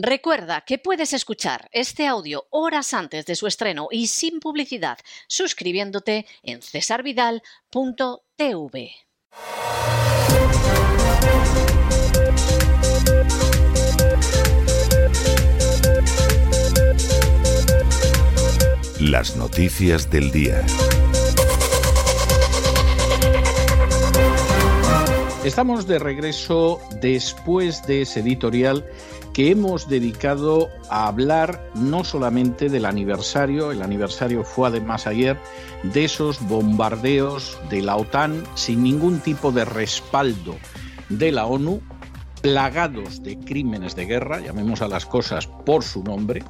Recuerda que puedes escuchar este audio horas antes de su estreno y sin publicidad suscribiéndote en cesarvidal.tv. Las noticias del día. Estamos de regreso después de ese editorial que hemos dedicado a hablar no solamente del aniversario, el aniversario fue además ayer, de esos bombardeos de la OTAN sin ningún tipo de respaldo de la ONU, plagados de crímenes de guerra, llamemos a las cosas por su nombre,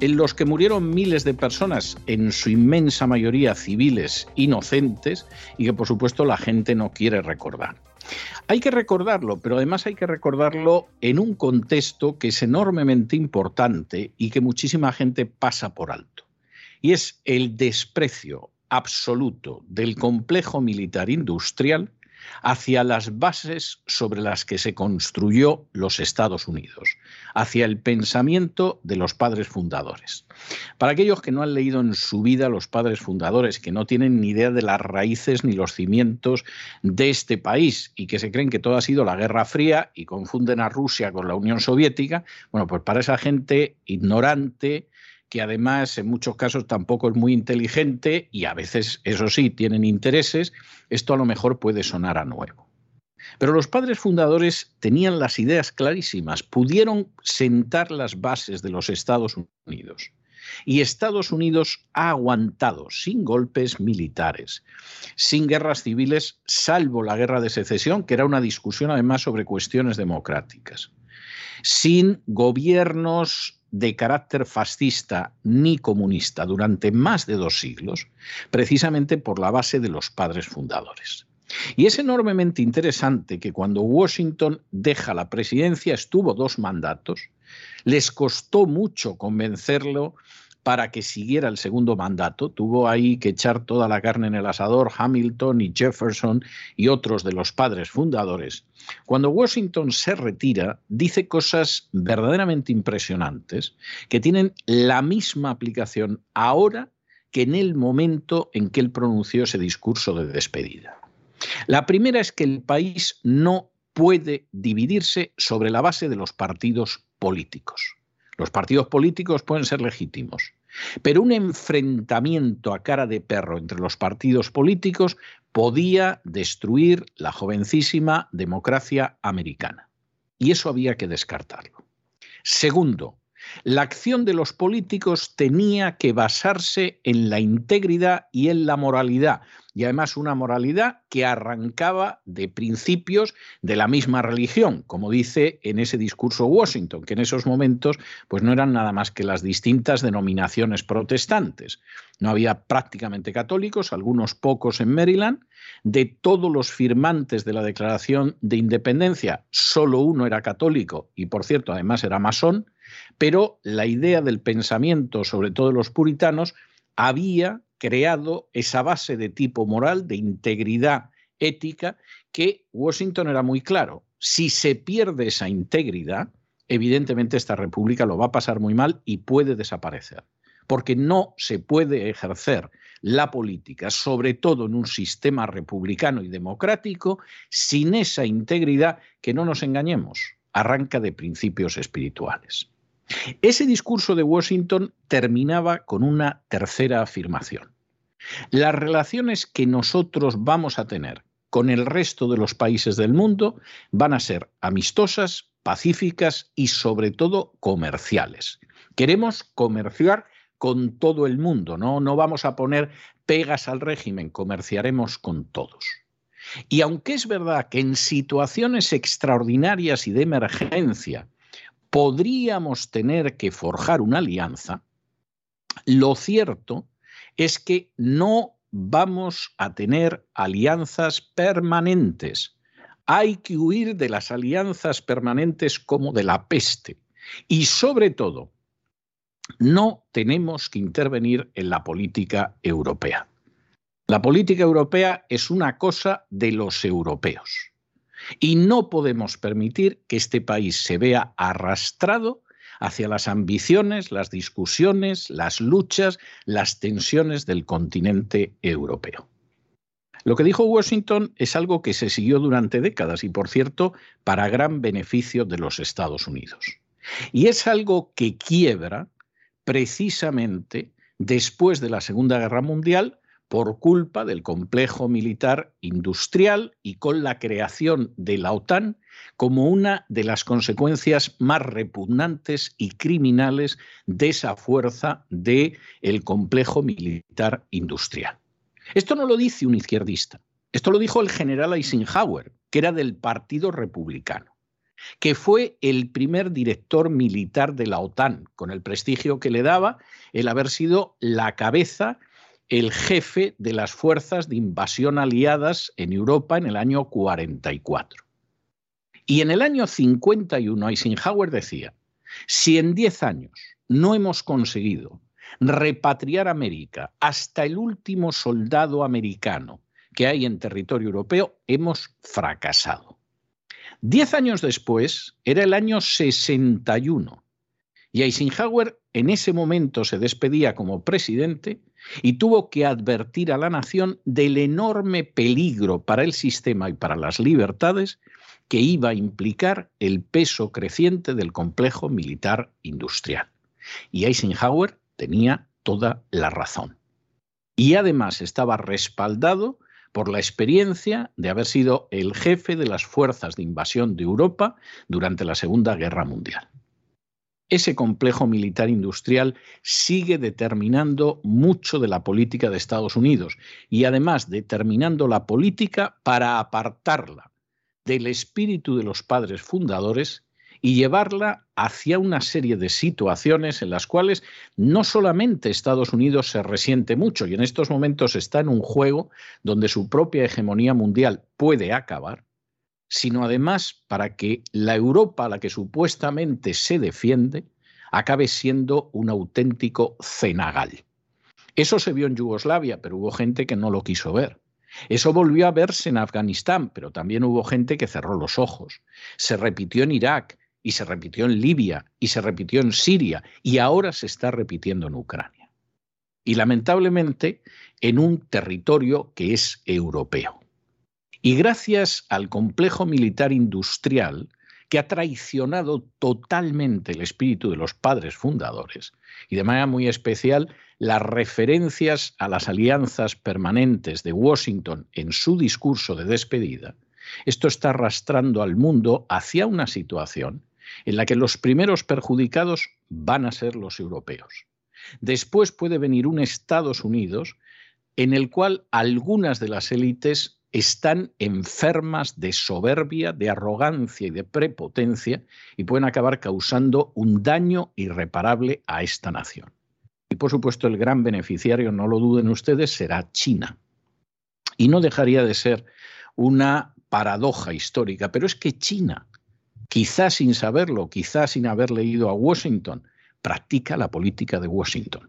en los que murieron miles de personas, en su inmensa mayoría civiles inocentes, y que por supuesto la gente no quiere recordar. Hay que recordarlo, pero además hay que recordarlo en un contexto que es enormemente importante y que muchísima gente pasa por alto. Y es el desprecio absoluto del complejo militar industrial hacia las bases sobre las que se construyó los Estados Unidos, hacia el pensamiento de los padres fundadores. Para aquellos que no han leído en su vida los padres fundadores, que no tienen ni idea de las raíces ni los cimientos de este país y que se creen que todo ha sido la Guerra Fría y confunden a Rusia con la Unión Soviética, bueno, pues para esa gente ignorante, que además en muchos casos tampoco es muy inteligente y a veces, eso sí, tienen intereses, esto a lo mejor puede sonar a nuevo. Pero los padres fundadores tenían las ideas clarísimas, pudieron sentar las bases de los Estados Unidos. Y Estados Unidos ha aguantado sin golpes militares, sin guerras civiles, salvo la guerra de secesión, que era una discusión además sobre cuestiones democráticas, sin gobiernos de carácter fascista ni comunista durante más de dos siglos, precisamente por la base de los padres fundadores. Y es enormemente interesante que cuando Washington deja la presidencia, estuvo dos mandatos, les costó mucho convencerlo para que siguiera el segundo mandato. Tuvo ahí que echar toda la carne en el asador Hamilton y Jefferson y otros de los padres fundadores. Cuando Washington se retira, dice cosas verdaderamente impresionantes que tienen la misma aplicación ahora que en el momento en que él pronunció ese discurso de despedida. La primera es que el país no puede dividirse sobre la base de los partidos políticos. Los partidos políticos pueden ser legítimos, pero un enfrentamiento a cara de perro entre los partidos políticos podía destruir la jovencísima democracia americana. Y eso había que descartarlo. Segundo, la acción de los políticos tenía que basarse en la integridad y en la moralidad, y además una moralidad que arrancaba de principios de la misma religión, como dice en ese discurso Washington, que en esos momentos pues no eran nada más que las distintas denominaciones protestantes. No había prácticamente católicos, algunos pocos en Maryland, de todos los firmantes de la Declaración de Independencia, solo uno era católico y por cierto además era masón, pero la idea del pensamiento, sobre todo de los puritanos, había creado esa base de tipo moral, de integridad ética, que Washington era muy claro. Si se pierde esa integridad, evidentemente esta república lo va a pasar muy mal y puede desaparecer, porque no se puede ejercer la política, sobre todo en un sistema republicano y democrático, sin esa integridad que no nos engañemos, arranca de principios espirituales. Ese discurso de Washington terminaba con una tercera afirmación. Las relaciones que nosotros vamos a tener con el resto de los países del mundo van a ser amistosas, pacíficas y sobre todo comerciales. Queremos comerciar con todo el mundo, ¿no? No vamos a poner pegas al régimen, comerciaremos con todos. Y aunque es verdad que en situaciones extraordinarias y de emergencia podríamos tener que forjar una alianza, lo cierto es que no vamos a tener alianzas permanentes. Hay que huir de las alianzas permanentes como de la peste. Y sobre todo, no tenemos que intervenir en la política europea. La política europea es una cosa de los europeos. Y no podemos permitir que este país se vea arrastrado hacia las ambiciones, las discusiones, las luchas, las tensiones del continente europeo. Lo que dijo Washington es algo que se siguió durante décadas y, por cierto, para gran beneficio de los Estados Unidos. Y es algo que quiebra precisamente después de la Segunda Guerra Mundial por culpa del complejo militar industrial y con la creación de la OTAN como una de las consecuencias más repugnantes y criminales de esa fuerza del el complejo militar industrial. Esto no lo dice un izquierdista, esto lo dijo el general Eisenhower, que era del Partido Republicano que fue el primer director militar de la OTAN, con el prestigio que le daba el haber sido la cabeza, el jefe de las fuerzas de invasión aliadas en Europa en el año 44. Y en el año 51 Eisenhower decía, si en 10 años no hemos conseguido repatriar América hasta el último soldado americano que hay en territorio europeo, hemos fracasado. Diez años después, era el año 61, y Eisenhower en ese momento se despedía como presidente y tuvo que advertir a la nación del enorme peligro para el sistema y para las libertades que iba a implicar el peso creciente del complejo militar industrial. Y Eisenhower tenía toda la razón. Y además estaba respaldado por la experiencia de haber sido el jefe de las fuerzas de invasión de Europa durante la Segunda Guerra Mundial. Ese complejo militar industrial sigue determinando mucho de la política de Estados Unidos y además determinando la política para apartarla del espíritu de los padres fundadores y llevarla hacia una serie de situaciones en las cuales no solamente Estados Unidos se resiente mucho y en estos momentos está en un juego donde su propia hegemonía mundial puede acabar, sino además para que la Europa a la que supuestamente se defiende acabe siendo un auténtico cenagal. Eso se vio en Yugoslavia, pero hubo gente que no lo quiso ver. Eso volvió a verse en Afganistán, pero también hubo gente que cerró los ojos. Se repitió en Irak, y se repitió en Libia y se repitió en Siria y ahora se está repitiendo en Ucrania. Y lamentablemente en un territorio que es europeo. Y gracias al complejo militar industrial que ha traicionado totalmente el espíritu de los padres fundadores y de manera muy especial las referencias a las alianzas permanentes de Washington en su discurso de despedida, esto está arrastrando al mundo hacia una situación en la que los primeros perjudicados van a ser los europeos. Después puede venir un Estados Unidos en el cual algunas de las élites están enfermas de soberbia, de arrogancia y de prepotencia y pueden acabar causando un daño irreparable a esta nación. Y por supuesto el gran beneficiario, no lo duden ustedes, será China. Y no dejaría de ser una paradoja histórica, pero es que China quizás sin saberlo, quizás sin haber leído a Washington, practica la política de Washington.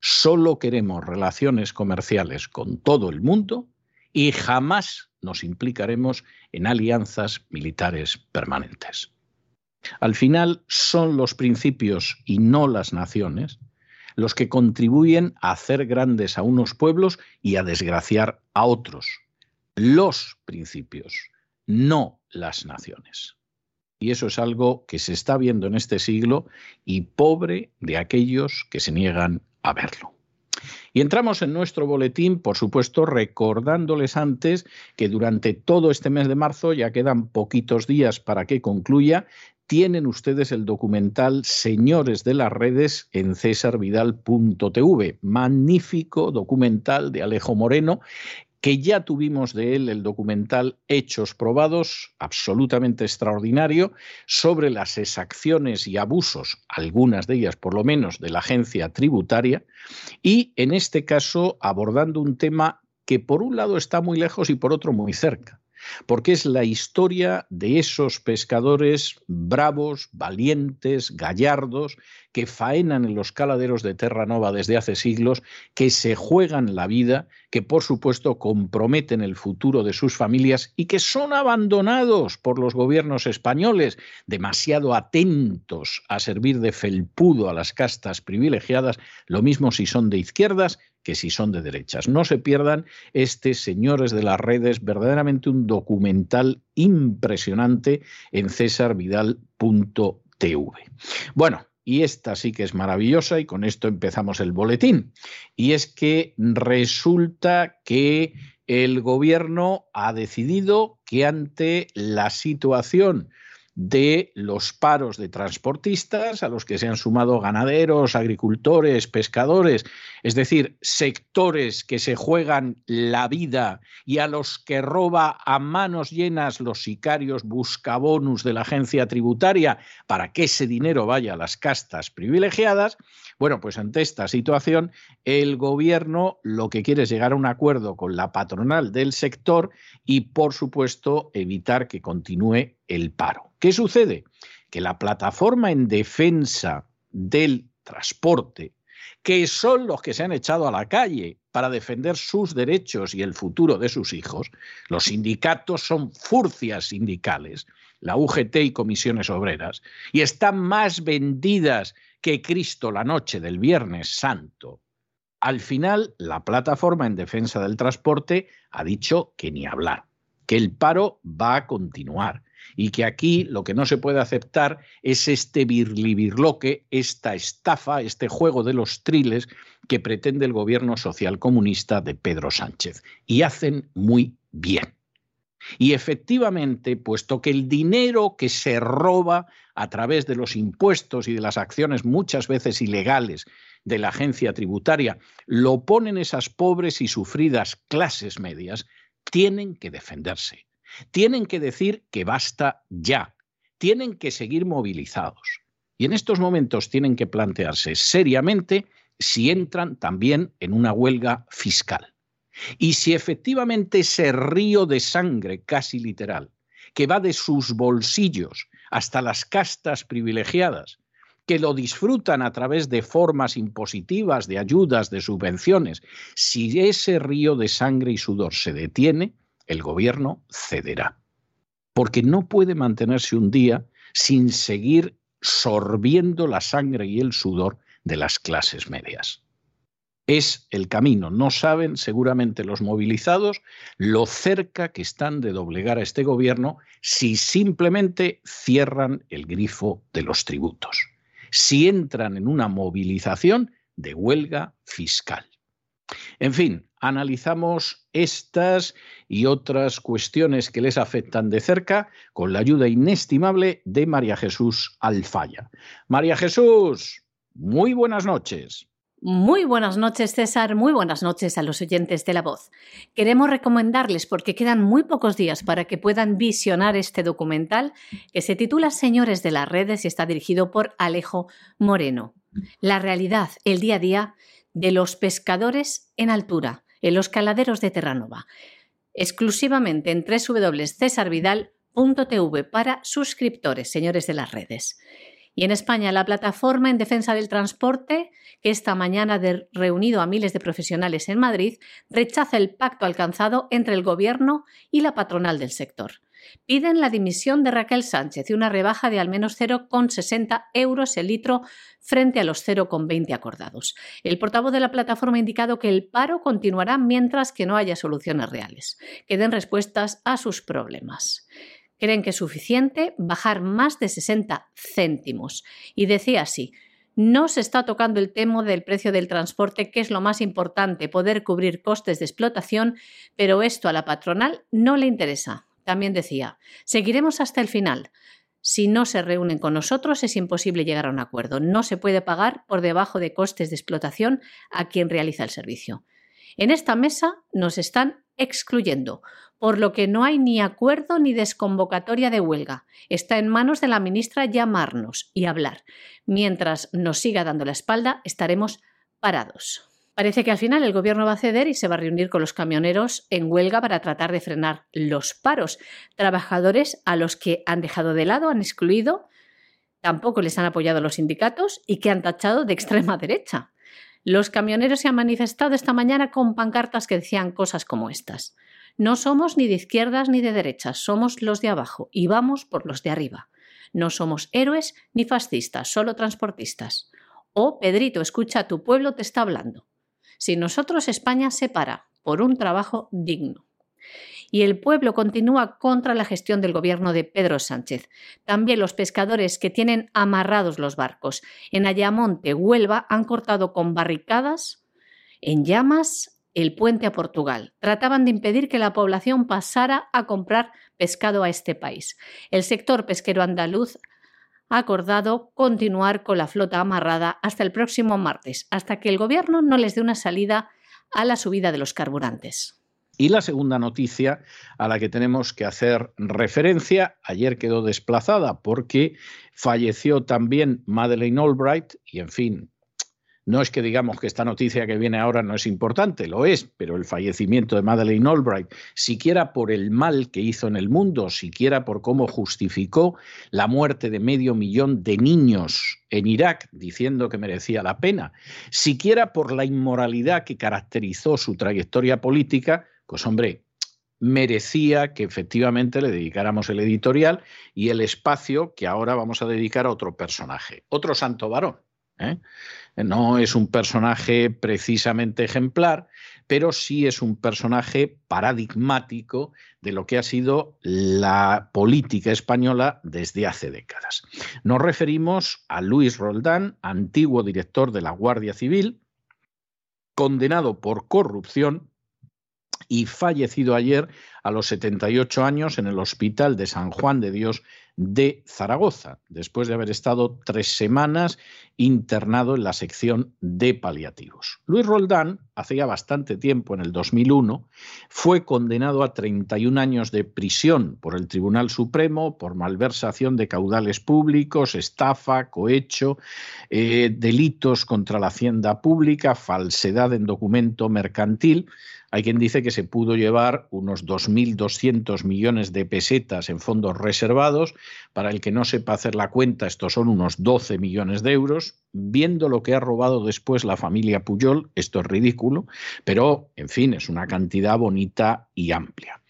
Solo queremos relaciones comerciales con todo el mundo y jamás nos implicaremos en alianzas militares permanentes. Al final son los principios y no las naciones los que contribuyen a hacer grandes a unos pueblos y a desgraciar a otros. Los principios, no las naciones. Y eso es algo que se está viendo en este siglo y pobre de aquellos que se niegan a verlo. Y entramos en nuestro boletín, por supuesto, recordándoles antes que durante todo este mes de marzo, ya quedan poquitos días para que concluya, tienen ustedes el documental Señores de las Redes en cesarvidal.tv. Magnífico documental de Alejo Moreno que ya tuvimos de él el documental Hechos Probados, absolutamente extraordinario, sobre las exacciones y abusos, algunas de ellas por lo menos, de la agencia tributaria, y en este caso abordando un tema que por un lado está muy lejos y por otro muy cerca. Porque es la historia de esos pescadores bravos, valientes, gallardos, que faenan en los caladeros de Terranova desde hace siglos, que se juegan la vida, que por supuesto comprometen el futuro de sus familias y que son abandonados por los gobiernos españoles, demasiado atentos a servir de felpudo a las castas privilegiadas, lo mismo si son de izquierdas que si son de derechas. No se pierdan este Señores de las Redes, verdaderamente un documental impresionante en cesarvidal.tv. Bueno, y esta sí que es maravillosa y con esto empezamos el boletín. Y es que resulta que el gobierno ha decidido que ante la situación de los paros de transportistas, a los que se han sumado ganaderos, agricultores, pescadores, es decir, sectores que se juegan la vida y a los que roba a manos llenas los sicarios buscabonus de la agencia tributaria para que ese dinero vaya a las castas privilegiadas, bueno, pues ante esta situación, el gobierno lo que quiere es llegar a un acuerdo con la patronal del sector y, por supuesto, evitar que continúe el paro. ¿Qué sucede? Que la plataforma en defensa del transporte, que son los que se han echado a la calle para defender sus derechos y el futuro de sus hijos, los sindicatos son furcias sindicales, la UGT y comisiones obreras, y están más vendidas que Cristo la noche del Viernes Santo. Al final, la plataforma en defensa del transporte ha dicho que ni hablar, que el paro va a continuar y que aquí lo que no se puede aceptar es este birlibirloque, esta estafa, este juego de los triles que pretende el gobierno social comunista de Pedro Sánchez. Y hacen muy bien. Y efectivamente, puesto que el dinero que se roba a través de los impuestos y de las acciones muchas veces ilegales de la agencia tributaria lo ponen esas pobres y sufridas clases medias, tienen que defenderse tienen que decir que basta ya, tienen que seguir movilizados. Y en estos momentos tienen que plantearse seriamente si entran también en una huelga fiscal. Y si efectivamente ese río de sangre casi literal, que va de sus bolsillos hasta las castas privilegiadas, que lo disfrutan a través de formas impositivas, de ayudas, de subvenciones, si ese río de sangre y sudor se detiene, el gobierno cederá. Porque no puede mantenerse un día sin seguir sorbiendo la sangre y el sudor de las clases medias. Es el camino. No saben seguramente los movilizados lo cerca que están de doblegar a este gobierno si simplemente cierran el grifo de los tributos, si entran en una movilización de huelga fiscal. En fin, analizamos estas y otras cuestiones que les afectan de cerca con la ayuda inestimable de María Jesús Alfaya. María Jesús, muy buenas noches. Muy buenas noches, César. Muy buenas noches a los oyentes de La Voz. Queremos recomendarles, porque quedan muy pocos días para que puedan visionar este documental, que se titula Señores de las Redes y está dirigido por Alejo Moreno. La realidad, el día a día de los pescadores en altura, en los caladeros de Terranova, exclusivamente en www.cesarvidal.tv para suscriptores, señores de las redes. Y en España, la plataforma en defensa del transporte, que esta mañana ha reunido a miles de profesionales en Madrid, rechaza el pacto alcanzado entre el Gobierno y la patronal del sector piden la dimisión de Raquel Sánchez y una rebaja de al menos 0,60 euros el litro frente a los 0,20 acordados. El portavoz de la plataforma ha indicado que el paro continuará mientras que no haya soluciones reales, que den respuestas a sus problemas. Creen que es suficiente bajar más de 60 céntimos. Y decía así, no se está tocando el tema del precio del transporte, que es lo más importante, poder cubrir costes de explotación, pero esto a la patronal no le interesa. También decía, seguiremos hasta el final. Si no se reúnen con nosotros es imposible llegar a un acuerdo. No se puede pagar por debajo de costes de explotación a quien realiza el servicio. En esta mesa nos están excluyendo, por lo que no hay ni acuerdo ni desconvocatoria de huelga. Está en manos de la ministra llamarnos y hablar. Mientras nos siga dando la espalda, estaremos parados. Parece que al final el gobierno va a ceder y se va a reunir con los camioneros en huelga para tratar de frenar los paros. Trabajadores a los que han dejado de lado, han excluido, tampoco les han apoyado los sindicatos y que han tachado de extrema derecha. Los camioneros se han manifestado esta mañana con pancartas que decían cosas como estas. No somos ni de izquierdas ni de derechas, somos los de abajo y vamos por los de arriba. No somos héroes ni fascistas, solo transportistas. Oh, Pedrito, escucha, tu pueblo te está hablando. Si nosotros España se para por un trabajo digno. Y el pueblo continúa contra la gestión del gobierno de Pedro Sánchez. También los pescadores que tienen amarrados los barcos en Ayamonte, Huelva, han cortado con barricadas en llamas el puente a Portugal. Trataban de impedir que la población pasara a comprar pescado a este país. El sector pesquero andaluz ha acordado continuar con la flota amarrada hasta el próximo martes, hasta que el Gobierno no les dé una salida a la subida de los carburantes. Y la segunda noticia a la que tenemos que hacer referencia, ayer quedó desplazada porque falleció también Madeleine Albright y, en fin, no es que digamos que esta noticia que viene ahora no es importante, lo es, pero el fallecimiento de Madeleine Albright, siquiera por el mal que hizo en el mundo, siquiera por cómo justificó la muerte de medio millón de niños en Irak, diciendo que merecía la pena, siquiera por la inmoralidad que caracterizó su trayectoria política, pues hombre, merecía que efectivamente le dedicáramos el editorial y el espacio que ahora vamos a dedicar a otro personaje, otro santo varón. ¿eh? No es un personaje precisamente ejemplar, pero sí es un personaje paradigmático de lo que ha sido la política española desde hace décadas. Nos referimos a Luis Roldán, antiguo director de la Guardia Civil, condenado por corrupción y fallecido ayer a los 78 años en el Hospital de San Juan de Dios de Zaragoza, después de haber estado tres semanas internado en la sección de paliativos. Luis Roldán, hace ya bastante tiempo, en el 2001, fue condenado a 31 años de prisión por el Tribunal Supremo por malversación de caudales públicos, estafa, cohecho, eh, delitos contra la hacienda pública, falsedad en documento mercantil, hay quien dice que se pudo llevar unos 2.200 millones de pesetas en fondos reservados. Para el que no sepa hacer la cuenta, estos son unos 12 millones de euros. Viendo lo que ha robado después la familia Puyol, esto es ridículo, pero en fin, es una cantidad bonita y amplia.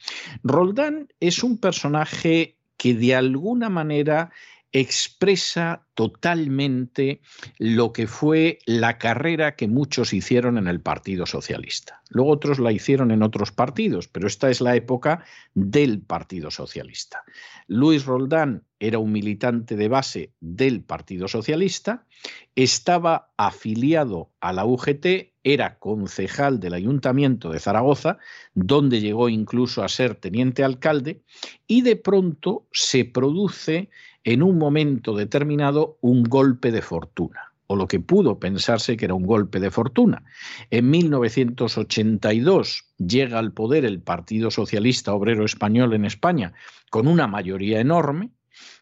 Roldán es un personaje que de alguna manera expresa totalmente lo que fue la carrera que muchos hicieron en el Partido Socialista. Luego otros la hicieron en otros partidos, pero esta es la época del Partido Socialista. Luis Roldán era un militante de base del Partido Socialista, estaba afiliado a la UGT, era concejal del Ayuntamiento de Zaragoza, donde llegó incluso a ser teniente alcalde, y de pronto se produce en un momento determinado un golpe de fortuna, o lo que pudo pensarse que era un golpe de fortuna. En 1982 llega al poder el Partido Socialista Obrero Español en España con una mayoría enorme,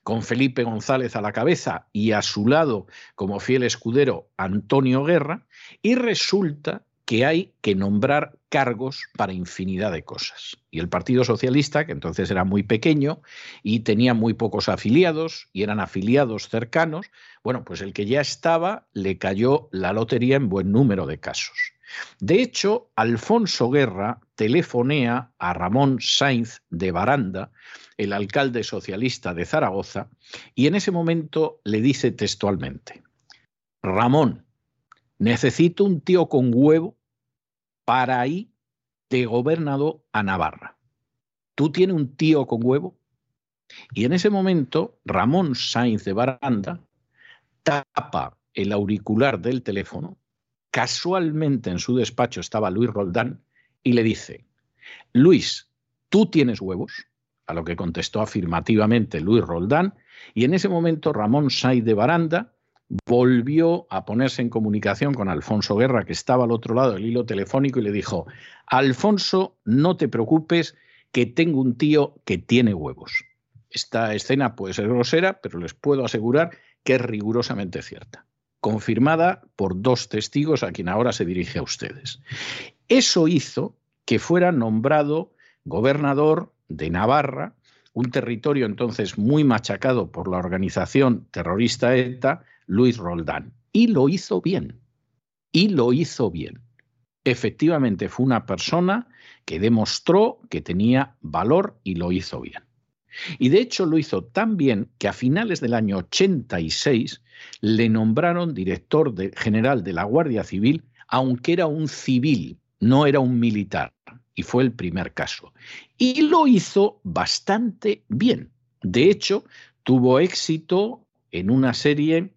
con Felipe González a la cabeza y a su lado como fiel escudero Antonio Guerra, y resulta que hay que nombrar cargos para infinidad de cosas. Y el Partido Socialista, que entonces era muy pequeño y tenía muy pocos afiliados y eran afiliados cercanos, bueno, pues el que ya estaba le cayó la lotería en buen número de casos. De hecho, Alfonso Guerra telefonea a Ramón Sainz de Baranda, el alcalde socialista de Zaragoza, y en ese momento le dice textualmente, Ramón, necesito un tío con huevo para ahí de gobernado a Navarra. ¿Tú tienes un tío con huevo? Y en ese momento, Ramón Sainz de Baranda tapa el auricular del teléfono. Casualmente en su despacho estaba Luis Roldán y le dice, Luis, ¿tú tienes huevos? A lo que contestó afirmativamente Luis Roldán. Y en ese momento Ramón Sainz de Baranda volvió a ponerse en comunicación con Alfonso Guerra, que estaba al otro lado del hilo telefónico, y le dijo, Alfonso, no te preocupes, que tengo un tío que tiene huevos. Esta escena puede ser grosera, pero les puedo asegurar que es rigurosamente cierta. confirmada por dos testigos a quien ahora se dirige a ustedes. Eso hizo que fuera nombrado gobernador de Navarra, un territorio entonces muy machacado por la organización terrorista ETA, Luis Roldán. Y lo hizo bien. Y lo hizo bien. Efectivamente fue una persona que demostró que tenía valor y lo hizo bien. Y de hecho lo hizo tan bien que a finales del año 86 le nombraron director general de la Guardia Civil, aunque era un civil, no era un militar. Y fue el primer caso. Y lo hizo bastante bien. De hecho, tuvo éxito en una serie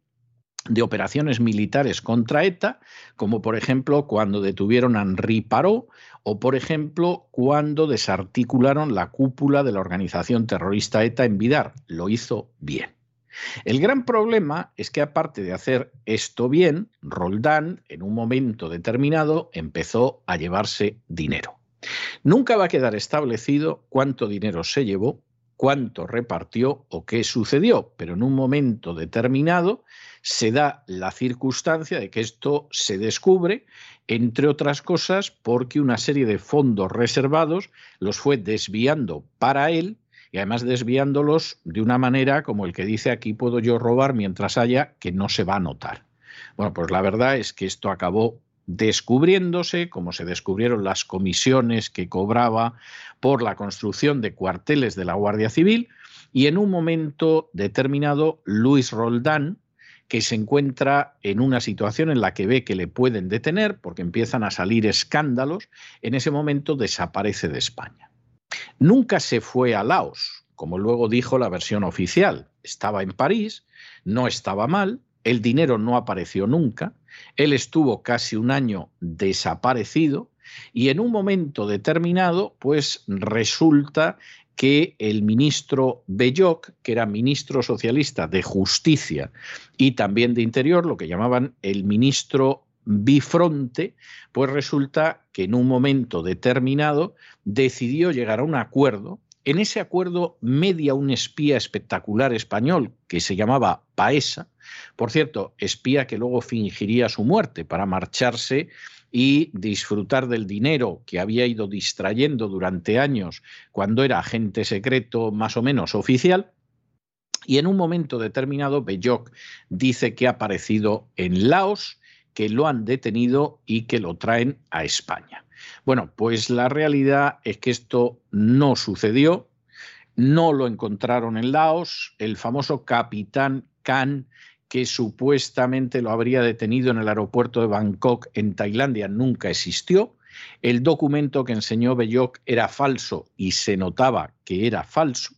de operaciones militares contra ETA, como por ejemplo cuando detuvieron a Henri Parot o por ejemplo cuando desarticularon la cúpula de la organización terrorista ETA en Vidar. Lo hizo bien. El gran problema es que aparte de hacer esto bien, Roldán en un momento determinado empezó a llevarse dinero. Nunca va a quedar establecido cuánto dinero se llevó, cuánto repartió o qué sucedió, pero en un momento determinado se da la circunstancia de que esto se descubre, entre otras cosas, porque una serie de fondos reservados los fue desviando para él y además desviándolos de una manera como el que dice aquí puedo yo robar mientras haya que no se va a notar. Bueno, pues la verdad es que esto acabó descubriéndose, como se descubrieron las comisiones que cobraba por la construcción de cuarteles de la Guardia Civil, y en un momento determinado Luis Roldán, que se encuentra en una situación en la que ve que le pueden detener porque empiezan a salir escándalos, en ese momento desaparece de España. Nunca se fue a Laos, como luego dijo la versión oficial. Estaba en París, no estaba mal, el dinero no apareció nunca, él estuvo casi un año desaparecido y en un momento determinado, pues resulta que el ministro Belloc, que era ministro socialista de Justicia y también de Interior, lo que llamaban el ministro bifronte, pues resulta que en un momento determinado decidió llegar a un acuerdo. En ese acuerdo media un espía espectacular español que se llamaba Paesa, por cierto, espía que luego fingiría su muerte para marcharse y disfrutar del dinero que había ido distrayendo durante años cuando era agente secreto más o menos oficial. Y en un momento determinado, Belloc dice que ha aparecido en Laos, que lo han detenido y que lo traen a España. Bueno, pues la realidad es que esto no sucedió, no lo encontraron en Laos, el famoso capitán Khan que supuestamente lo habría detenido en el aeropuerto de Bangkok en Tailandia nunca existió. El documento que enseñó Belloc era falso y se notaba que era falso.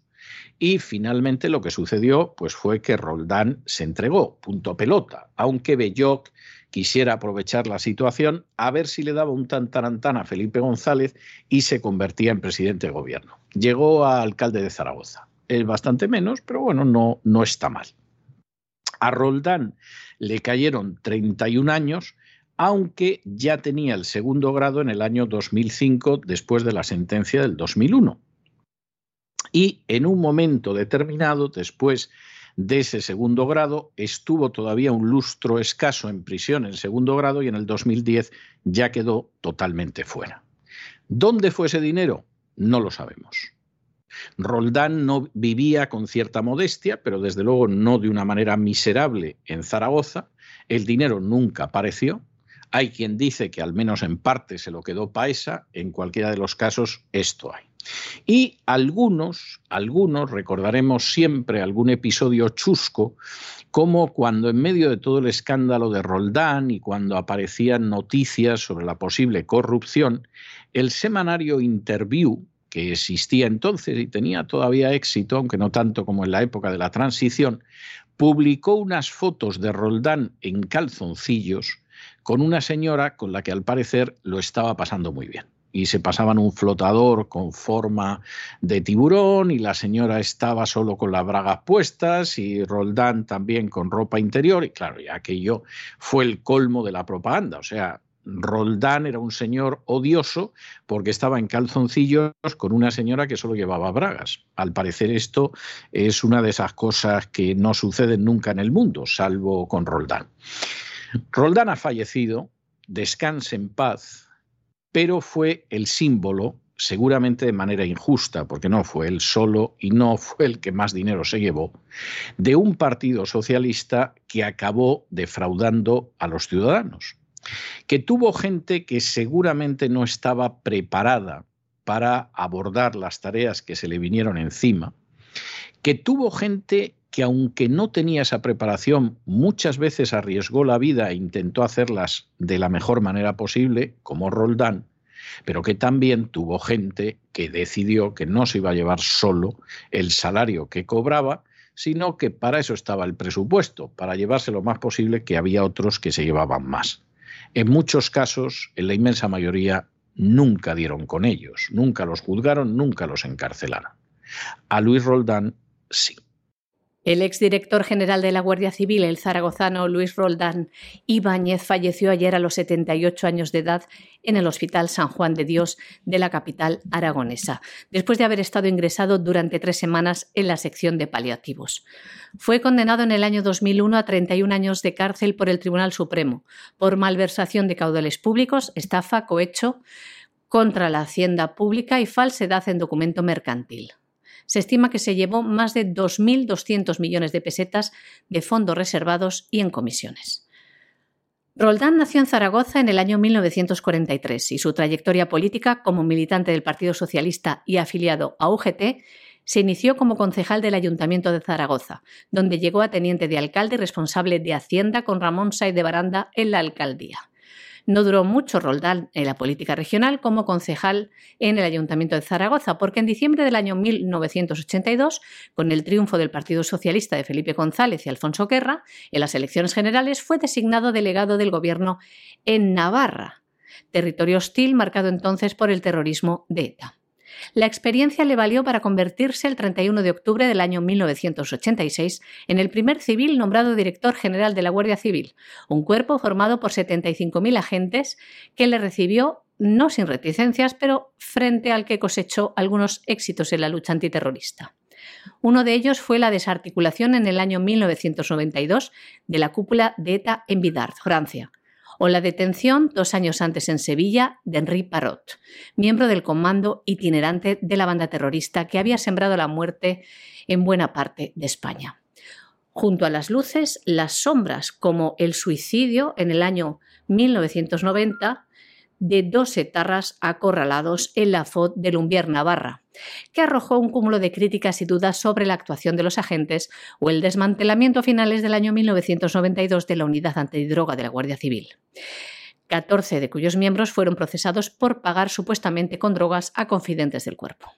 Y finalmente lo que sucedió pues fue que Roldán se entregó, punto pelota, aunque Belloc quisiera aprovechar la situación a ver si le daba un tantarantán a Felipe González y se convertía en presidente de gobierno. Llegó a alcalde de Zaragoza. Es bastante menos, pero bueno, no, no está mal. A Roldán le cayeron 31 años, aunque ya tenía el segundo grado en el año 2005, después de la sentencia del 2001. Y en un momento determinado, después de ese segundo grado, estuvo todavía un lustro escaso en prisión en segundo grado y en el 2010 ya quedó totalmente fuera. ¿Dónde fue ese dinero? No lo sabemos. Roldán no vivía con cierta modestia, pero desde luego no de una manera miserable en Zaragoza. El dinero nunca apareció. Hay quien dice que al menos en parte se lo quedó Paesa. En cualquiera de los casos, esto hay. Y algunos, algunos recordaremos siempre algún episodio chusco, como cuando en medio de todo el escándalo de Roldán y cuando aparecían noticias sobre la posible corrupción, el semanario Interview, que existía entonces y tenía todavía éxito, aunque no tanto como en la época de la transición, publicó unas fotos de Roldán en calzoncillos con una señora con la que al parecer lo estaba pasando muy bien. Y se pasaban un flotador con forma de tiburón y la señora estaba solo con las bragas puestas y Roldán también con ropa interior. Y claro, ya aquello fue el colmo de la propaganda. O sea, Roldán era un señor odioso porque estaba en calzoncillos con una señora que solo llevaba bragas. Al parecer esto es una de esas cosas que no suceden nunca en el mundo, salvo con Roldán. Roldán ha fallecido, descanse en paz, pero fue el símbolo, seguramente de manera injusta, porque no fue él solo y no fue el que más dinero se llevó, de un partido socialista que acabó defraudando a los ciudadanos, que tuvo gente que seguramente no estaba preparada para abordar las tareas que se le vinieron encima, que tuvo gente que aunque no tenía esa preparación, muchas veces arriesgó la vida e intentó hacerlas de la mejor manera posible, como Roldán, pero que también tuvo gente que decidió que no se iba a llevar solo el salario que cobraba, sino que para eso estaba el presupuesto, para llevarse lo más posible, que había otros que se llevaban más. En muchos casos, en la inmensa mayoría, nunca dieron con ellos, nunca los juzgaron, nunca los encarcelaron. A Luis Roldán sí. El exdirector general de la Guardia Civil, el zaragozano Luis Roldán Ibáñez, falleció ayer a los 78 años de edad en el Hospital San Juan de Dios de la capital aragonesa, después de haber estado ingresado durante tres semanas en la sección de paliativos. Fue condenado en el año 2001 a 31 años de cárcel por el Tribunal Supremo por malversación de caudales públicos, estafa, cohecho contra la hacienda pública y falsedad en documento mercantil se estima que se llevó más de 2.200 millones de pesetas de fondos reservados y en comisiones. Roldán nació en Zaragoza en el año 1943 y su trayectoria política como militante del Partido Socialista y afiliado a UGT se inició como concejal del Ayuntamiento de Zaragoza, donde llegó a teniente de alcalde y responsable de Hacienda con Ramón Say de Baranda en la alcaldía. No duró mucho Roldán en la política regional como concejal en el Ayuntamiento de Zaragoza, porque en diciembre del año 1982, con el triunfo del Partido Socialista de Felipe González y Alfonso Guerra, en las elecciones generales fue designado delegado del Gobierno en Navarra, territorio hostil marcado entonces por el terrorismo de ETA. La experiencia le valió para convertirse el 31 de octubre del año 1986 en el primer civil nombrado director general de la Guardia Civil, un cuerpo formado por 75.000 agentes que le recibió no sin reticencias, pero frente al que cosechó algunos éxitos en la lucha antiterrorista. Uno de ellos fue la desarticulación en el año 1992 de la cúpula de ETA en Bidart, Francia, o la detención dos años antes en Sevilla de Henri Parot, miembro del comando itinerante de la banda terrorista que había sembrado la muerte en buena parte de España. Junto a las luces, las sombras, como el suicidio en el año 1990 de dos etarras acorralados en la FOD de Lumbier, Navarra, que arrojó un cúmulo de críticas y dudas sobre la actuación de los agentes o el desmantelamiento a finales del año 1992 de la unidad antidroga de la Guardia Civil. 14 de cuyos miembros fueron procesados por pagar supuestamente con drogas a confidentes del cuerpo.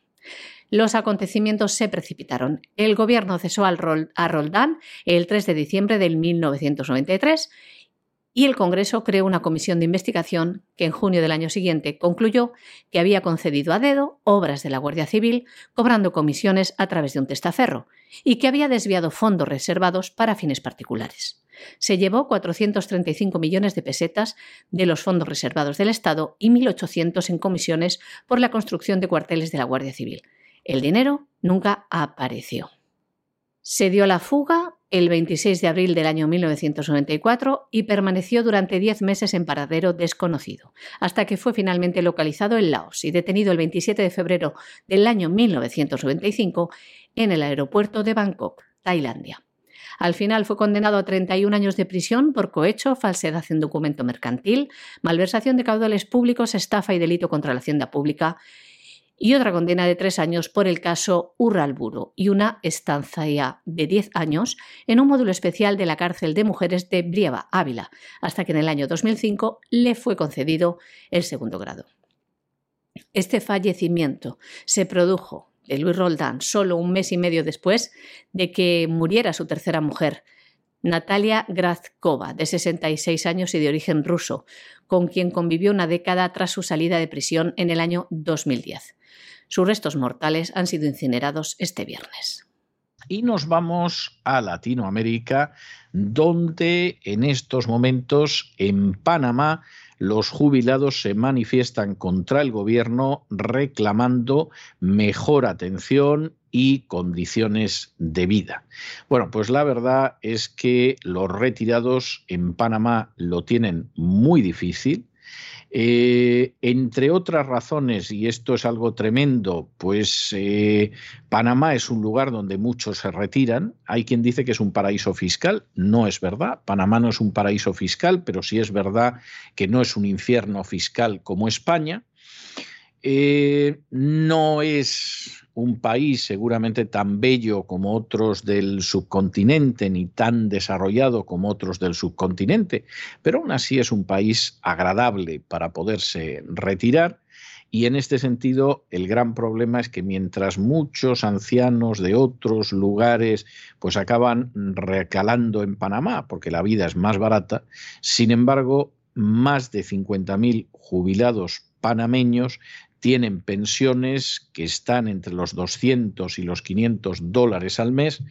Los acontecimientos se precipitaron. El gobierno cesó a Roldán el 3 de diciembre del 1993 y el Congreso creó una comisión de investigación que en junio del año siguiente concluyó que había concedido a dedo obras de la Guardia Civil cobrando comisiones a través de un testaferro y que había desviado fondos reservados para fines particulares. Se llevó 435 millones de pesetas de los fondos reservados del Estado y 1.800 en comisiones por la construcción de cuarteles de la Guardia Civil. El dinero nunca apareció. Se dio la fuga el 26 de abril del año 1994 y permaneció durante 10 meses en paradero desconocido, hasta que fue finalmente localizado en Laos y detenido el 27 de febrero del año 1995 en el aeropuerto de Bangkok, Tailandia. Al final fue condenado a 31 años de prisión por cohecho, falsedad en documento mercantil, malversación de caudales públicos, estafa y delito contra la hacienda pública y otra condena de tres años por el caso Urralburo y una estancia de diez años en un módulo especial de la cárcel de mujeres de Brieva, Ávila, hasta que en el año 2005 le fue concedido el segundo grado. Este fallecimiento se produjo de Luis Roldán solo un mes y medio después de que muriera su tercera mujer, Natalia Grazkova, de 66 años y de origen ruso, con quien convivió una década tras su salida de prisión en el año 2010. Sus restos mortales han sido incinerados este viernes. Y nos vamos a Latinoamérica, donde en estos momentos en Panamá los jubilados se manifiestan contra el gobierno reclamando mejor atención y condiciones de vida. Bueno, pues la verdad es que los retirados en Panamá lo tienen muy difícil. Eh, entre otras razones, y esto es algo tremendo, pues eh, Panamá es un lugar donde muchos se retiran. Hay quien dice que es un paraíso fiscal. No es verdad. Panamá no es un paraíso fiscal, pero sí es verdad que no es un infierno fiscal como España. Eh, no es un país seguramente tan bello como otros del subcontinente, ni tan desarrollado como otros del subcontinente, pero aún así es un país agradable para poderse retirar. Y en este sentido, el gran problema es que mientras muchos ancianos de otros lugares pues acaban recalando en Panamá, porque la vida es más barata, sin embargo, más de 50.000 jubilados panameños tienen pensiones que están entre los 200 y los 500 dólares al mes,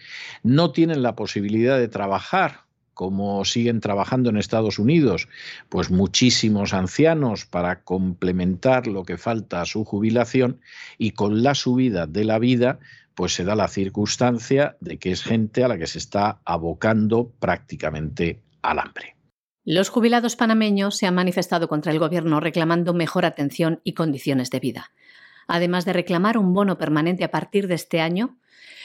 no tienen la posibilidad de trabajar como siguen trabajando en Estados Unidos, pues muchísimos ancianos para complementar lo que falta a su jubilación y con la subida de la vida, pues se da la circunstancia de que es gente a la que se está abocando prácticamente al hambre. Los jubilados panameños se han manifestado contra el gobierno reclamando mejor atención y condiciones de vida. Además de reclamar un bono permanente a partir de este año,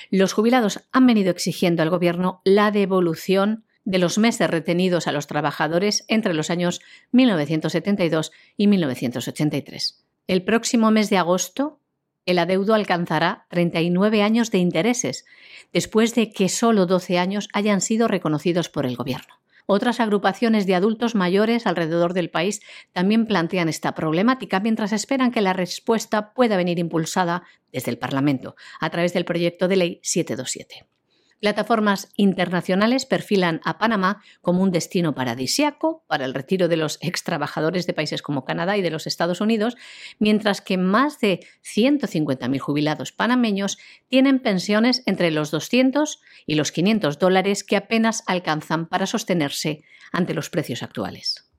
los jubilados han venido exigiendo al gobierno la devolución de los meses retenidos a los trabajadores entre los años 1972 y 1983. El próximo mes de agosto, el adeudo alcanzará 39 años de intereses, después de que solo 12 años hayan sido reconocidos por el gobierno. Otras agrupaciones de adultos mayores alrededor del país también plantean esta problemática mientras esperan que la respuesta pueda venir impulsada desde el Parlamento a través del proyecto de ley 727. Plataformas internacionales perfilan a Panamá como un destino paradisiaco para el retiro de los ex trabajadores de países como Canadá y de los Estados Unidos, mientras que más de 150.000 jubilados panameños tienen pensiones entre los 200 y los 500 dólares que apenas alcanzan para sostenerse ante los precios actuales.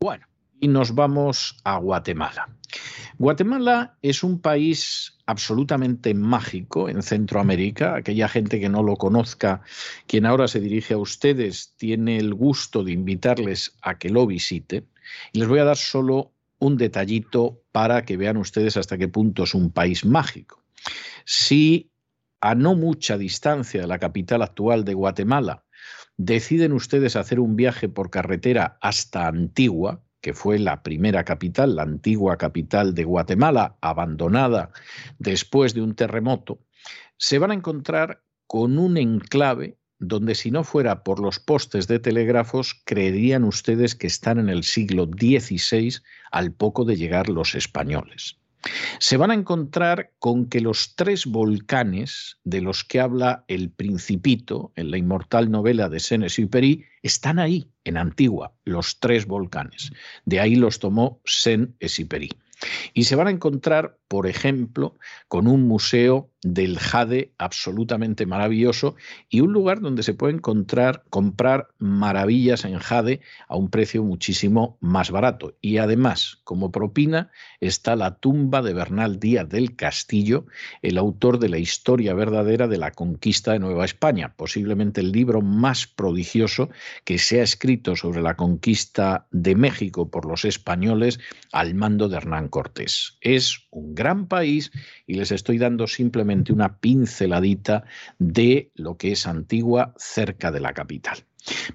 Bueno, y nos vamos a Guatemala. Guatemala es un país absolutamente mágico en Centroamérica. Aquella gente que no lo conozca, quien ahora se dirige a ustedes, tiene el gusto de invitarles a que lo visiten. Y les voy a dar solo un detallito para que vean ustedes hasta qué punto es un país mágico. Si a no mucha distancia de la capital actual de Guatemala deciden ustedes hacer un viaje por carretera hasta Antigua, que fue la primera capital, la antigua capital de Guatemala, abandonada después de un terremoto, se van a encontrar con un enclave donde si no fuera por los postes de telégrafos, creerían ustedes que están en el siglo XVI al poco de llegar los españoles se van a encontrar con que los tres volcanes de los que habla el Principito en la inmortal novela de Saint-Exupéry están ahí, en Antigua, los tres volcanes. De ahí los tomó Saint-Exupéry. Y se van a encontrar, por ejemplo, con un museo del jade absolutamente maravilloso y un lugar donde se puede encontrar, comprar maravillas en jade a un precio muchísimo más barato. Y además, como propina, está la tumba de Bernal Díaz del Castillo, el autor de la historia verdadera de la conquista de Nueva España, posiblemente el libro más prodigioso que se ha escrito sobre la conquista de México por los españoles al mando de Hernán Cortés. Es un gran país y les estoy dando simplemente una pinceladita de lo que es Antigua cerca de la capital.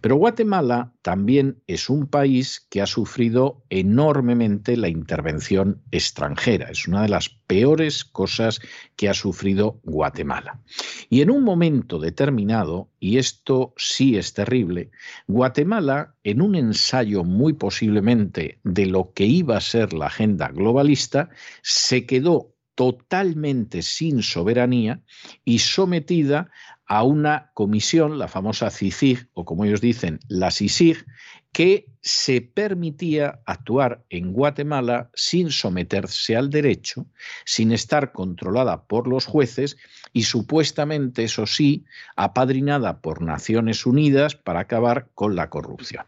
Pero Guatemala también es un país que ha sufrido enormemente la intervención extranjera. Es una de las peores cosas que ha sufrido Guatemala. Y en un momento determinado, y esto sí es terrible, Guatemala, en un ensayo muy posiblemente de lo que iba a ser la agenda globalista, se quedó totalmente sin soberanía y sometida a una comisión, la famosa CICIG, o como ellos dicen, la CICIG, que se permitía actuar en Guatemala sin someterse al derecho, sin estar controlada por los jueces y supuestamente, eso sí, apadrinada por Naciones Unidas para acabar con la corrupción.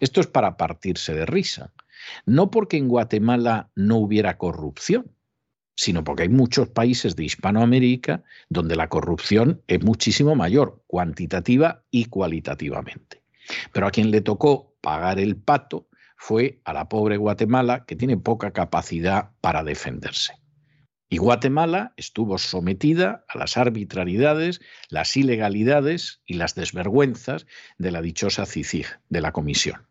Esto es para partirse de risa. No porque en Guatemala no hubiera corrupción, sino porque hay muchos países de Hispanoamérica donde la corrupción es muchísimo mayor, cuantitativa y cualitativamente. Pero a quien le tocó pagar el pato fue a la pobre Guatemala, que tiene poca capacidad para defenderse. Y Guatemala estuvo sometida a las arbitrariedades, las ilegalidades y las desvergüenzas de la dichosa CICIG, de la Comisión.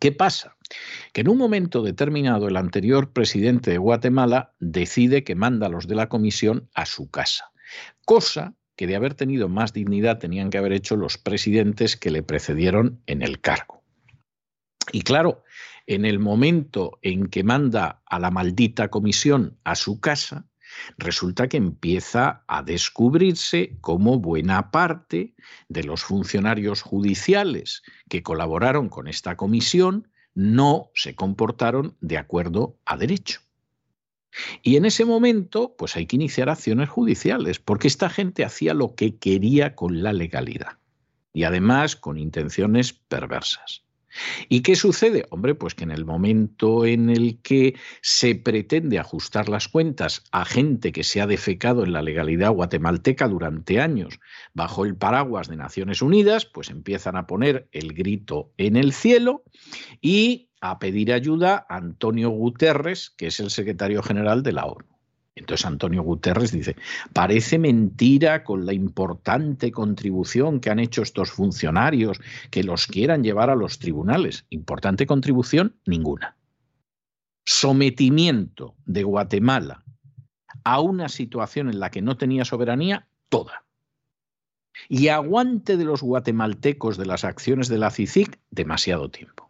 ¿Qué pasa? Que en un momento determinado el anterior presidente de Guatemala decide que manda a los de la Comisión a su casa, cosa que de haber tenido más dignidad tenían que haber hecho los presidentes que le precedieron en el cargo. Y claro, en el momento en que manda a la maldita comisión a su casa, resulta que empieza a descubrirse cómo buena parte de los funcionarios judiciales que colaboraron con esta comisión no se comportaron de acuerdo a derecho. Y en ese momento, pues hay que iniciar acciones judiciales, porque esta gente hacía lo que quería con la legalidad y además con intenciones perversas. ¿Y qué sucede? Hombre, pues que en el momento en el que se pretende ajustar las cuentas a gente que se ha defecado en la legalidad guatemalteca durante años bajo el paraguas de Naciones Unidas, pues empiezan a poner el grito en el cielo y a pedir ayuda a Antonio Guterres, que es el secretario general de la ONU. Entonces Antonio Guterres dice, parece mentira con la importante contribución que han hecho estos funcionarios que los quieran llevar a los tribunales. Importante contribución, ninguna. Sometimiento de Guatemala a una situación en la que no tenía soberanía, toda. Y aguante de los guatemaltecos de las acciones de la CICIC, demasiado tiempo.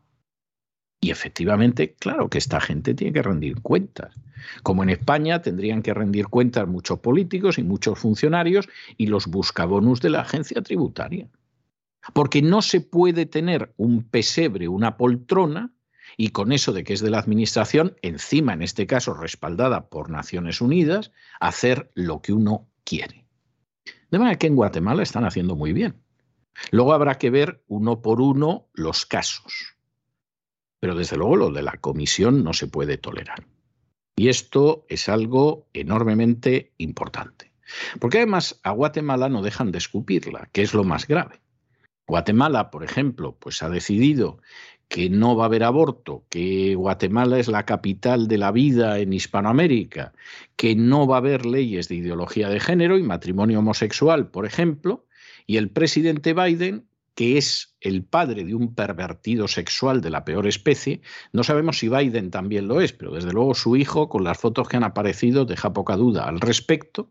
Y efectivamente, claro que esta gente tiene que rendir cuentas. Como en España tendrían que rendir cuentas muchos políticos y muchos funcionarios y los buscabonus de la agencia tributaria. Porque no se puede tener un pesebre, una poltrona, y con eso de que es de la Administración, encima en este caso respaldada por Naciones Unidas, hacer lo que uno quiere. De manera que en Guatemala están haciendo muy bien. Luego habrá que ver uno por uno los casos. Pero desde luego lo de la comisión no se puede tolerar. Y esto es algo enormemente importante. Porque además a Guatemala no dejan de escupirla, que es lo más grave. Guatemala, por ejemplo, pues ha decidido que no va a haber aborto, que Guatemala es la capital de la vida en Hispanoamérica, que no va a haber leyes de ideología de género y matrimonio homosexual, por ejemplo, y el presidente Biden que es el padre de un pervertido sexual de la peor especie. No sabemos si Biden también lo es, pero desde luego su hijo, con las fotos que han aparecido, deja poca duda al respecto,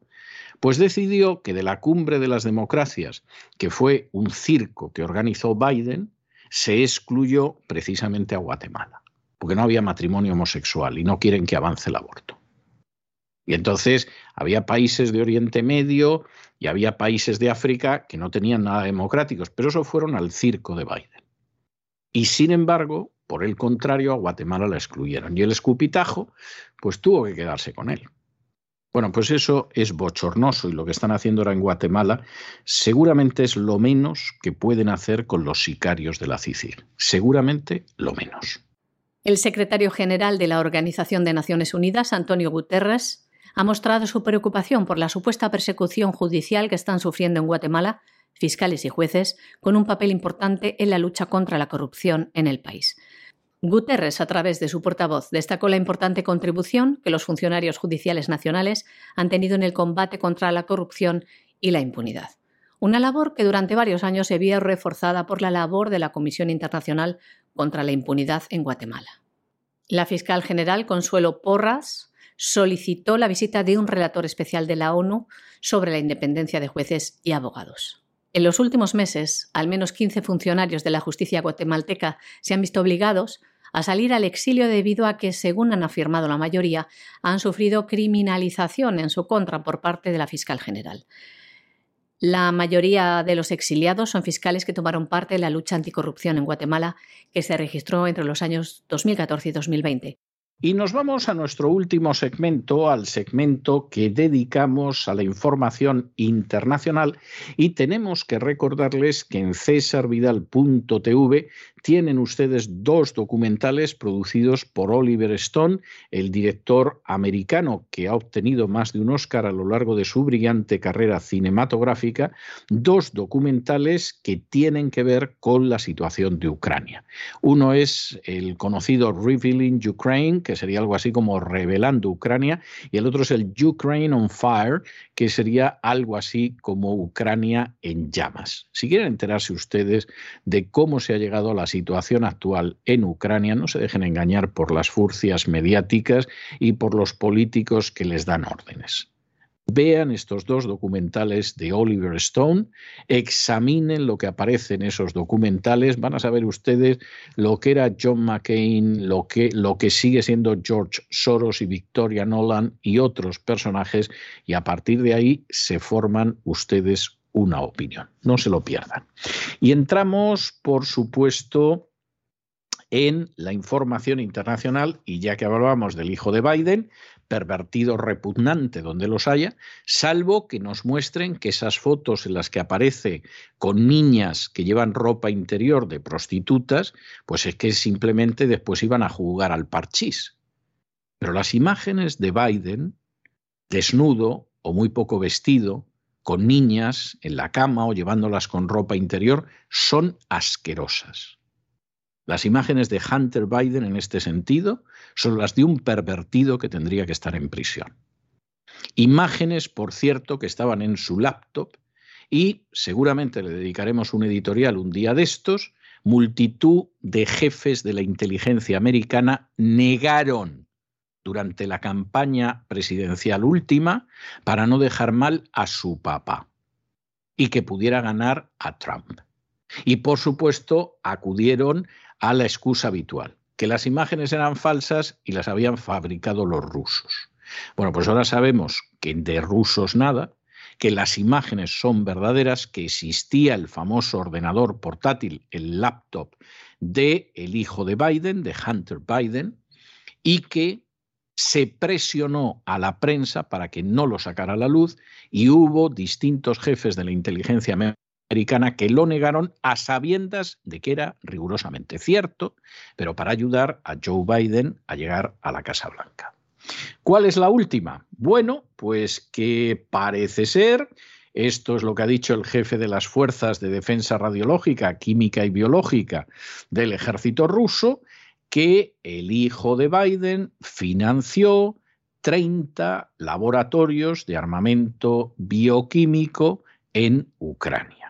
pues decidió que de la cumbre de las democracias, que fue un circo que organizó Biden, se excluyó precisamente a Guatemala, porque no había matrimonio homosexual y no quieren que avance el aborto. Y entonces había países de Oriente Medio y había países de África que no tenían nada democráticos, pero eso fueron al circo de Biden. Y sin embargo, por el contrario, a Guatemala la excluyeron. Y el escupitajo, pues tuvo que quedarse con él. Bueno, pues eso es bochornoso y lo que están haciendo ahora en Guatemala seguramente es lo menos que pueden hacer con los sicarios de la CICIG. Seguramente lo menos. El secretario general de la Organización de Naciones Unidas, Antonio Guterres, ha mostrado su preocupación por la supuesta persecución judicial que están sufriendo en Guatemala fiscales y jueces, con un papel importante en la lucha contra la corrupción en el país. Guterres, a través de su portavoz, destacó la importante contribución que los funcionarios judiciales nacionales han tenido en el combate contra la corrupción y la impunidad. Una labor que durante varios años se vio reforzada por la labor de la Comisión Internacional contra la Impunidad en Guatemala. La fiscal general Consuelo Porras solicitó la visita de un relator especial de la ONU sobre la independencia de jueces y abogados. En los últimos meses, al menos 15 funcionarios de la justicia guatemalteca se han visto obligados a salir al exilio debido a que, según han afirmado la mayoría, han sufrido criminalización en su contra por parte de la fiscal general. La mayoría de los exiliados son fiscales que tomaron parte en la lucha anticorrupción en Guatemala, que se registró entre los años 2014 y 2020. Y nos vamos a nuestro último segmento, al segmento que dedicamos a la información internacional y tenemos que recordarles que en cesarvidal.tv tienen ustedes dos documentales producidos por Oliver Stone, el director americano que ha obtenido más de un Oscar a lo largo de su brillante carrera cinematográfica, dos documentales que tienen que ver con la situación de Ucrania. Uno es el conocido Revealing Ukraine, que sería algo así como Revelando Ucrania, y el otro es el Ukraine on Fire, que sería algo así como Ucrania en llamas. Si quieren enterarse ustedes de cómo se ha llegado a la situación actual en Ucrania, no se dejen engañar por las furcias mediáticas y por los políticos que les dan órdenes. Vean estos dos documentales de Oliver Stone, examinen lo que aparece en esos documentales, van a saber ustedes lo que era John McCain, lo que, lo que sigue siendo George Soros y Victoria Nolan y otros personajes, y a partir de ahí se forman ustedes una opinión. No se lo pierdan. Y entramos, por supuesto, en la información internacional, y ya que hablábamos del hijo de Biden, pervertido repugnante donde los haya, salvo que nos muestren que esas fotos en las que aparece con niñas que llevan ropa interior de prostitutas, pues es que simplemente después iban a jugar al parchís. Pero las imágenes de Biden, desnudo o muy poco vestido, con niñas en la cama o llevándolas con ropa interior, son asquerosas. Las imágenes de Hunter Biden en este sentido son las de un pervertido que tendría que estar en prisión. Imágenes, por cierto, que estaban en su laptop y seguramente le dedicaremos un editorial un día de estos, multitud de jefes de la inteligencia americana negaron durante la campaña presidencial última para no dejar mal a su papá y que pudiera ganar a Trump. Y por supuesto acudieron a la excusa habitual, que las imágenes eran falsas y las habían fabricado los rusos. Bueno, pues ahora sabemos que de rusos nada, que las imágenes son verdaderas, que existía el famoso ordenador portátil, el laptop de el hijo de Biden, de Hunter Biden, y que se presionó a la prensa para que no lo sacara a la luz y hubo distintos jefes de la inteligencia americana que lo negaron a sabiendas de que era rigurosamente cierto, pero para ayudar a Joe Biden a llegar a la Casa Blanca. ¿Cuál es la última? Bueno, pues que parece ser, esto es lo que ha dicho el jefe de las Fuerzas de Defensa Radiológica, Química y Biológica del ejército ruso, que el hijo de Biden financió 30 laboratorios de armamento bioquímico en Ucrania.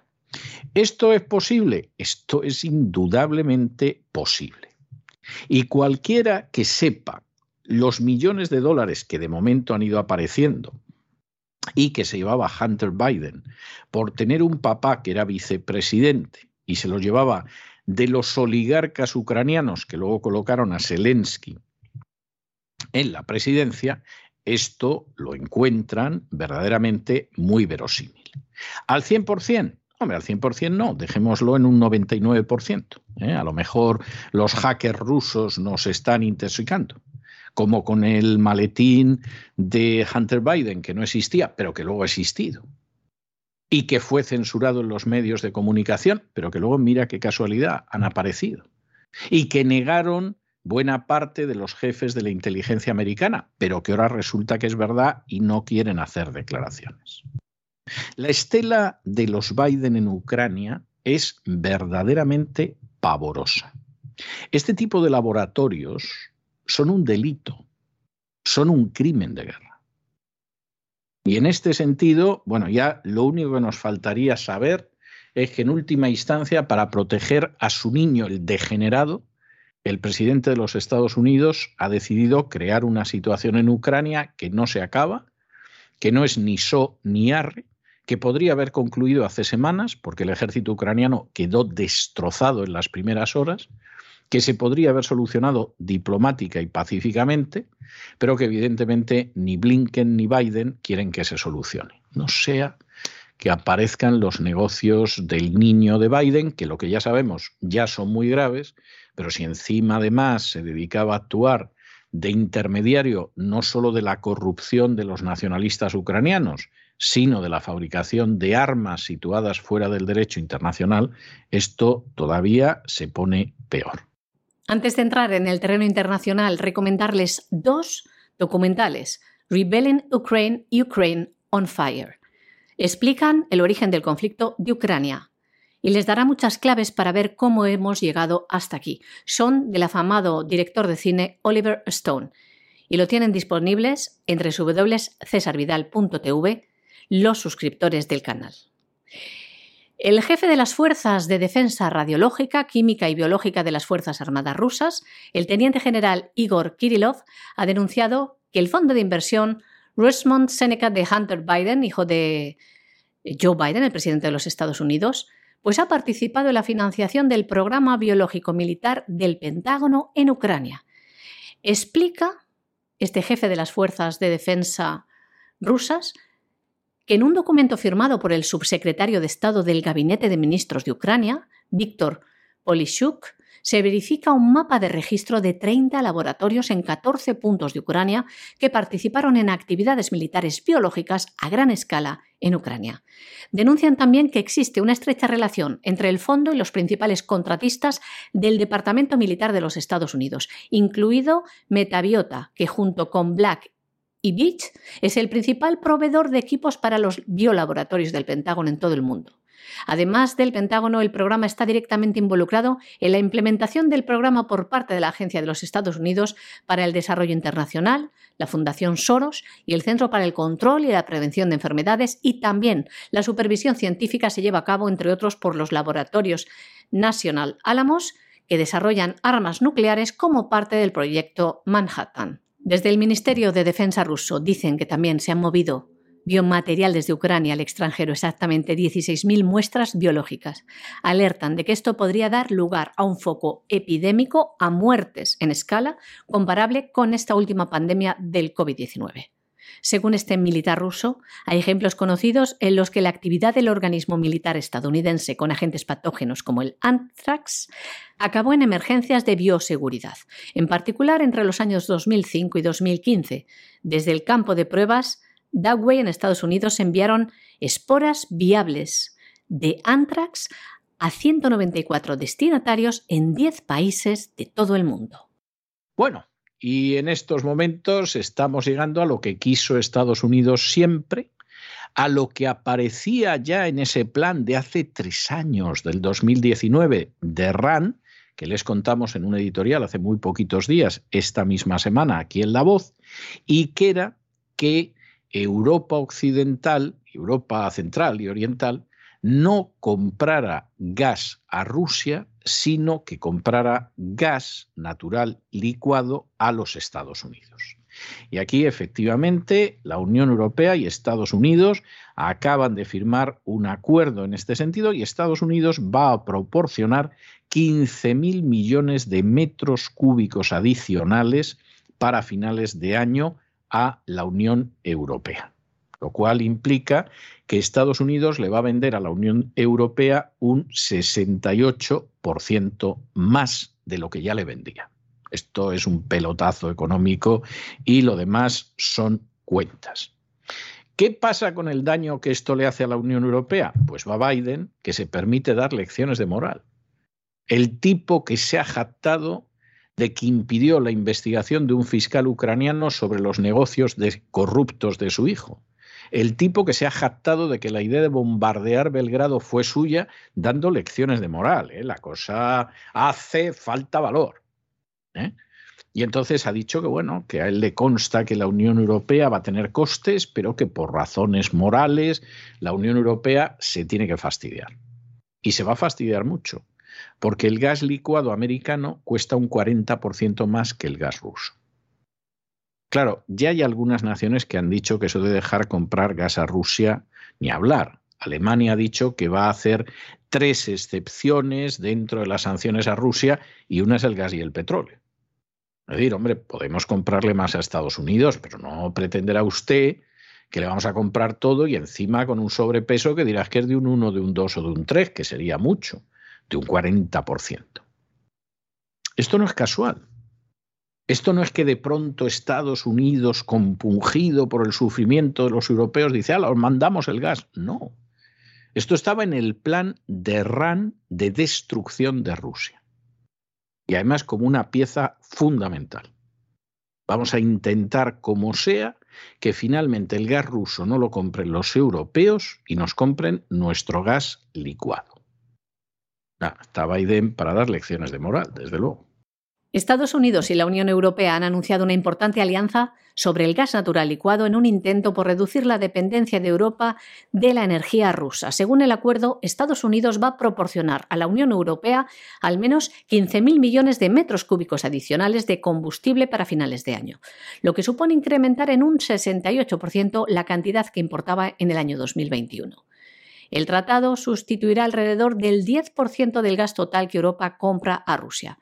¿Esto es posible? Esto es indudablemente posible. Y cualquiera que sepa los millones de dólares que de momento han ido apareciendo y que se llevaba Hunter Biden por tener un papá que era vicepresidente y se los llevaba de los oligarcas ucranianos que luego colocaron a Zelensky en la presidencia, esto lo encuentran verdaderamente muy verosímil. Al 100%, Hombre, al 100% no, dejémoslo en un 99%. ¿eh? A lo mejor los hackers rusos nos están intoxicando, como con el maletín de Hunter Biden, que no existía, pero que luego ha existido. Y que fue censurado en los medios de comunicación, pero que luego, mira qué casualidad, han aparecido. Y que negaron buena parte de los jefes de la inteligencia americana, pero que ahora resulta que es verdad y no quieren hacer declaraciones. La estela de los Biden en Ucrania es verdaderamente pavorosa. Este tipo de laboratorios son un delito, son un crimen de guerra. Y en este sentido, bueno, ya lo único que nos faltaría saber es que en última instancia, para proteger a su niño, el degenerado, el presidente de los Estados Unidos ha decidido crear una situación en Ucrania que no se acaba, que no es ni so ni arre, que podría haber concluido hace semanas, porque el ejército ucraniano quedó destrozado en las primeras horas, que se podría haber solucionado diplomática y pacíficamente, pero que evidentemente ni Blinken ni Biden quieren que se solucione. No sea que aparezcan los negocios del niño de Biden, que lo que ya sabemos ya son muy graves, pero si encima además se dedicaba a actuar de intermediario no solo de la corrupción de los nacionalistas ucranianos, sino de la fabricación de armas situadas fuera del derecho internacional, esto todavía se pone peor. Antes de entrar en el terreno internacional, recomendarles dos documentales, Rebelling Ukraine, Ukraine on Fire. Explican el origen del conflicto de Ucrania y les dará muchas claves para ver cómo hemos llegado hasta aquí. Son del afamado director de cine Oliver Stone y lo tienen disponibles entre www.cesarvidal.tv los suscriptores del canal. El jefe de las Fuerzas de Defensa Radiológica, Química y Biológica de las Fuerzas Armadas rusas, el teniente general Igor Kirillov, ha denunciado que el fondo de inversión Rosemont Seneca de Hunter Biden, hijo de Joe Biden, el presidente de los Estados Unidos, pues ha participado en la financiación del programa biológico militar del Pentágono en Ucrania. Explica este jefe de las fuerzas de defensa rusas que en un documento firmado por el subsecretario de Estado del Gabinete de Ministros de Ucrania, Víctor Polishuk, se verifica un mapa de registro de 30 laboratorios en 14 puntos de Ucrania que participaron en actividades militares biológicas a gran escala en Ucrania. Denuncian también que existe una estrecha relación entre el fondo y los principales contratistas del Departamento Militar de los Estados Unidos, incluido Metabiota, que junto con Black y Beach es el principal proveedor de equipos para los biolaboratorios del Pentágono en todo el mundo. Además del Pentágono, el programa está directamente involucrado en la implementación del programa por parte de la Agencia de los Estados Unidos para el Desarrollo Internacional, la Fundación Soros y el Centro para el Control y la Prevención de Enfermedades y también la supervisión científica se lleva a cabo, entre otros, por los laboratorios National Alamos, que desarrollan armas nucleares como parte del proyecto Manhattan. Desde el Ministerio de Defensa ruso dicen que también se han movido biomaterial desde Ucrania al extranjero, exactamente 16.000 muestras biológicas. Alertan de que esto podría dar lugar a un foco epidémico, a muertes en escala comparable con esta última pandemia del COVID-19. Según este militar ruso, hay ejemplos conocidos en los que la actividad del organismo militar estadounidense con agentes patógenos como el anthrax acabó en emergencias de bioseguridad, en particular entre los años 2005 y 2015. Desde el campo de pruebas Dagway en Estados Unidos enviaron esporas viables de anthrax a 194 destinatarios en 10 países de todo el mundo. Bueno, y en estos momentos estamos llegando a lo que quiso Estados Unidos siempre, a lo que aparecía ya en ese plan de hace tres años, del 2019, de RAN, que les contamos en un editorial hace muy poquitos días, esta misma semana, aquí en La Voz, y que era que Europa Occidental, Europa Central y Oriental, no comprara gas a Rusia, sino que comprara gas natural licuado a los Estados Unidos. Y aquí efectivamente la Unión Europea y Estados Unidos acaban de firmar un acuerdo en este sentido y Estados Unidos va a proporcionar 15.000 millones de metros cúbicos adicionales para finales de año a la Unión Europea, lo cual implica que Estados Unidos le va a vender a la Unión Europea un 68% más de lo que ya le vendía. Esto es un pelotazo económico y lo demás son cuentas. ¿Qué pasa con el daño que esto le hace a la Unión Europea? Pues va Biden, que se permite dar lecciones de moral. El tipo que se ha jactado de que impidió la investigación de un fiscal ucraniano sobre los negocios corruptos de su hijo. El tipo que se ha jactado de que la idea de bombardear Belgrado fue suya, dando lecciones de moral. ¿eh? La cosa hace falta valor. ¿eh? Y entonces ha dicho que bueno, que a él le consta que la Unión Europea va a tener costes, pero que por razones morales la Unión Europea se tiene que fastidiar. Y se va a fastidiar mucho porque el gas licuado americano cuesta un 40% más que el gas ruso. Claro, ya hay algunas naciones que han dicho que eso de dejar comprar gas a Rusia, ni hablar. Alemania ha dicho que va a hacer tres excepciones dentro de las sanciones a Rusia y una es el gas y el petróleo. Es decir, hombre, podemos comprarle más a Estados Unidos, pero no pretenderá usted que le vamos a comprar todo y encima con un sobrepeso que dirás que es de un 1, de un 2 o de un 3, que sería mucho de un 40%. Esto no es casual. Esto no es que de pronto Estados Unidos, compungido por el sufrimiento de los europeos, dice, ah, os mandamos el gas. No. Esto estaba en el plan de RAN de destrucción de Rusia. Y además como una pieza fundamental. Vamos a intentar, como sea, que finalmente el gas ruso no lo compren los europeos y nos compren nuestro gas licuado. Ah, está Biden para dar lecciones de moral, desde luego. Estados Unidos y la Unión Europea han anunciado una importante alianza sobre el gas natural licuado en un intento por reducir la dependencia de Europa de la energía rusa. Según el acuerdo, Estados Unidos va a proporcionar a la Unión Europea al menos 15.000 millones de metros cúbicos adicionales de combustible para finales de año, lo que supone incrementar en un 68% la cantidad que importaba en el año 2021. El tratado sustituirá alrededor del 10% del gas total que Europa compra a Rusia.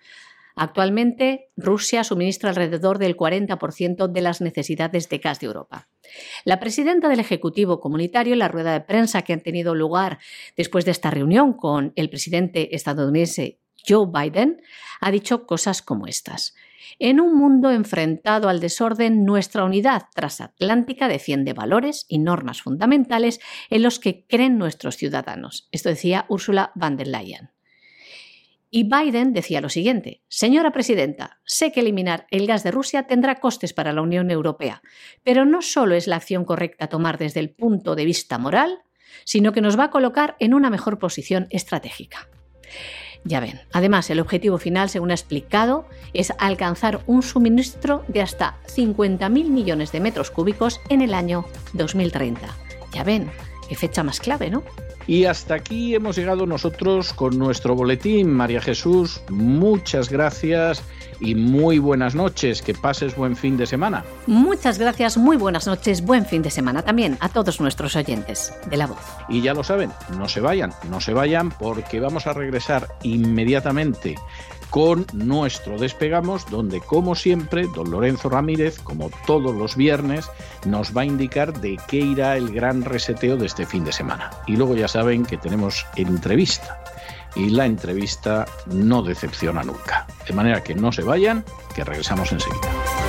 Actualmente, Rusia suministra alrededor del 40% de las necesidades de gas de Europa. La presidenta del Ejecutivo Comunitario, en la rueda de prensa que ha tenido lugar después de esta reunión con el presidente estadounidense Joe Biden, ha dicho cosas como estas. En un mundo enfrentado al desorden, nuestra unidad transatlántica defiende valores y normas fundamentales en los que creen nuestros ciudadanos. Esto decía Ursula von der Leyen. Y Biden decía lo siguiente, Señora Presidenta, sé que eliminar el gas de Rusia tendrá costes para la Unión Europea, pero no solo es la acción correcta a tomar desde el punto de vista moral, sino que nos va a colocar en una mejor posición estratégica. Ya ven, además el objetivo final, según ha explicado, es alcanzar un suministro de hasta 50.000 millones de metros cúbicos en el año 2030. Ya ven, qué fecha más clave, ¿no? Y hasta aquí hemos llegado nosotros con nuestro boletín. María Jesús, muchas gracias y muy buenas noches. Que pases buen fin de semana. Muchas gracias, muy buenas noches, buen fin de semana también a todos nuestros oyentes de la voz. Y ya lo saben, no se vayan, no se vayan porque vamos a regresar inmediatamente con nuestro Despegamos, donde como siempre, don Lorenzo Ramírez, como todos los viernes, nos va a indicar de qué irá el gran reseteo de este fin de semana. Y luego ya saben que tenemos entrevista. Y la entrevista no decepciona nunca. De manera que no se vayan, que regresamos enseguida.